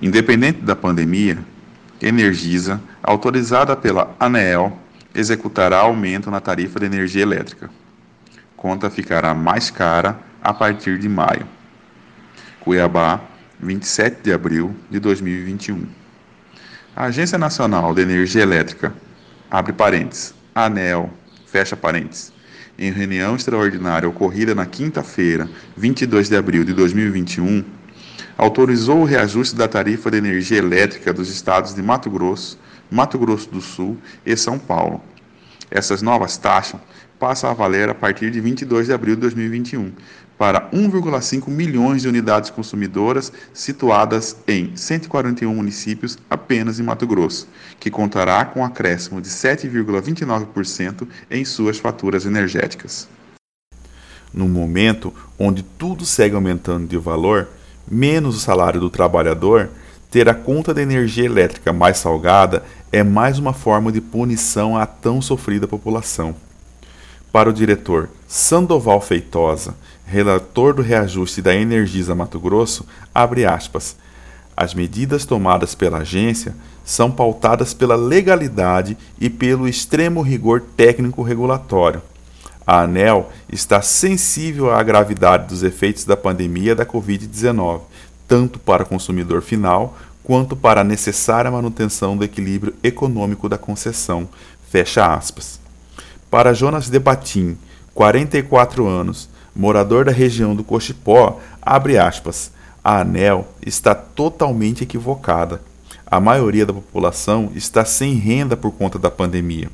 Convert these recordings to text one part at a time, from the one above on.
Independente da pandemia, Energisa, autorizada pela ANEEL, executará aumento na tarifa de energia elétrica. Conta ficará mais cara a partir de maio. Cuiabá, 27 de abril de 2021. A Agência Nacional de Energia Elétrica, abre parênteses, ANEL, fecha parênteses, em reunião extraordinária ocorrida na quinta-feira, 22 de abril de 2021, autorizou o reajuste da tarifa de energia elétrica dos estados de Mato Grosso, Mato Grosso do Sul e São Paulo. Essas novas taxas passam a valer a partir de 22 de abril de 2021 para 1,5 milhões de unidades consumidoras situadas em 141 municípios apenas em Mato Grosso, que contará com um acréscimo de 7,29% em suas faturas energéticas. No momento onde tudo segue aumentando de valor, menos o salário do trabalhador, ter a conta de energia elétrica mais salgada é mais uma forma de punição à tão sofrida população. Para o diretor Sandoval Feitosa, relator do reajuste da Energisa Mato Grosso, abre aspas. As medidas tomadas pela agência são pautadas pela legalidade e pelo extremo rigor técnico-regulatório. A ANEL está sensível à gravidade dos efeitos da pandemia da Covid-19, tanto para o consumidor final quanto para a necessária manutenção do equilíbrio econômico da concessão. Fecha aspas. Para Jonas Debatim, 44 anos, morador da região do Cochipó, abre aspas, a ANEL está totalmente equivocada. A maioria da população está sem renda por conta da pandemia.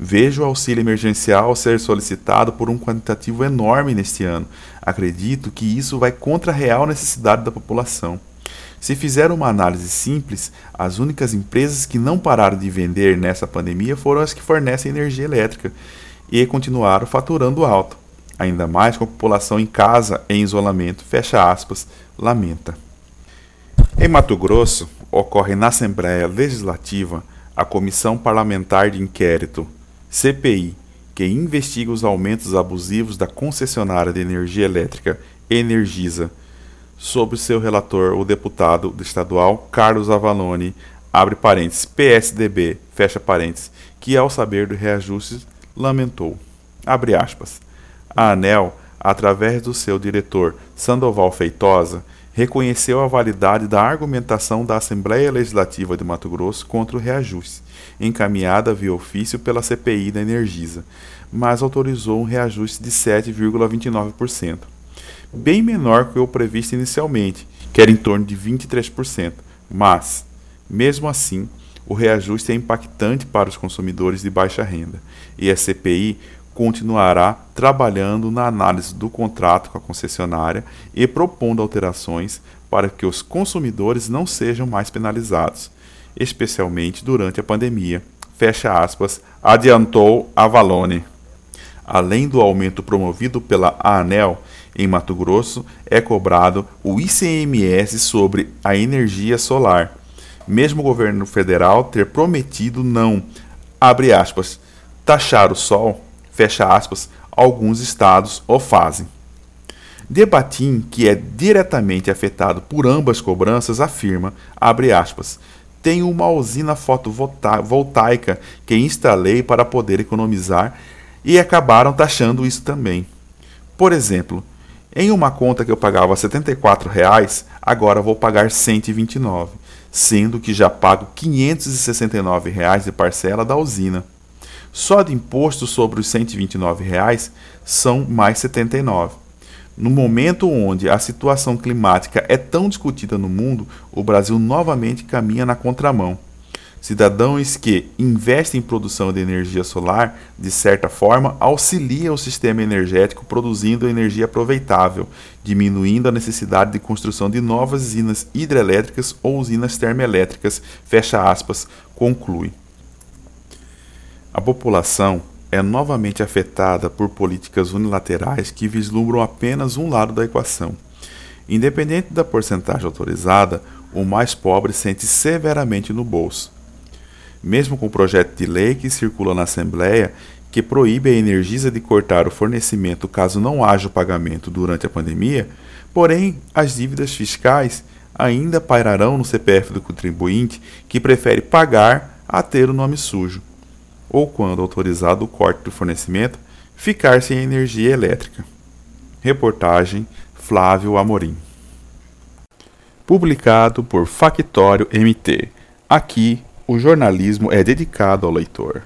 Vejo o auxílio emergencial ser solicitado por um quantitativo enorme neste ano. Acredito que isso vai contra a real necessidade da população. Se fizer uma análise simples, as únicas empresas que não pararam de vender nessa pandemia foram as que fornecem energia elétrica e continuaram faturando alto. Ainda mais com a população em casa em isolamento, fecha aspas, lamenta. Em Mato Grosso, ocorre na Assembleia Legislativa a Comissão Parlamentar de Inquérito CPI, que investiga os aumentos abusivos da concessionária de energia elétrica Energisa, sob seu relator, o deputado estadual Carlos Avalone, abre parênteses, PSDB, fecha parênteses, que ao saber do reajuste lamentou. Abre aspas. A ANEL, através do seu diretor Sandoval Feitosa, reconheceu a validade da argumentação da Assembleia Legislativa de Mato Grosso contra o reajuste encaminhada via ofício pela CPI da Energisa, mas autorizou um reajuste de 7,29%, bem menor que o previsto inicialmente, que era em torno de 23%, mas, mesmo assim, o reajuste é impactante para os consumidores de baixa renda, e a CPI continuará trabalhando na análise do contrato com a concessionária e propondo alterações para que os consumidores não sejam mais penalizados especialmente durante a pandemia. Fecha aspas, adiantou Avalone. Além do aumento promovido pela ANEL em Mato Grosso, é cobrado o ICMS sobre a energia solar. Mesmo o governo federal ter prometido não, aspas, taxar o sol, fecha aspas, alguns estados o fazem. Debatim, que é diretamente afetado por ambas cobranças, afirma, abre aspas, tenho uma usina fotovoltaica que instalei para poder economizar e acabaram taxando isso também. Por exemplo, em uma conta que eu pagava 74 reais, agora vou pagar 129, sendo que já pago 569 reais de parcela da usina. Só de imposto sobre os 129 reais são mais 79. No momento onde a situação climática é tão discutida no mundo, o Brasil novamente caminha na contramão. Cidadãos que investem em produção de energia solar, de certa forma, auxiliam o sistema energético produzindo energia aproveitável, diminuindo a necessidade de construção de novas usinas hidrelétricas ou usinas termoelétricas, fecha aspas, conclui. A população é novamente afetada por políticas unilaterais que vislumbram apenas um lado da equação. Independente da porcentagem autorizada, o mais pobre sente severamente no bolso. Mesmo com o projeto de lei que circula na Assembleia, que proíbe a Energisa de cortar o fornecimento caso não haja o pagamento durante a pandemia, porém, as dívidas fiscais ainda pairarão no CPF do contribuinte que prefere pagar a ter o nome sujo, ou quando autorizado o corte do fornecimento, ficar sem energia elétrica. Reportagem Flávio Amorim. Publicado por Factório MT. Aqui, o jornalismo é dedicado ao leitor.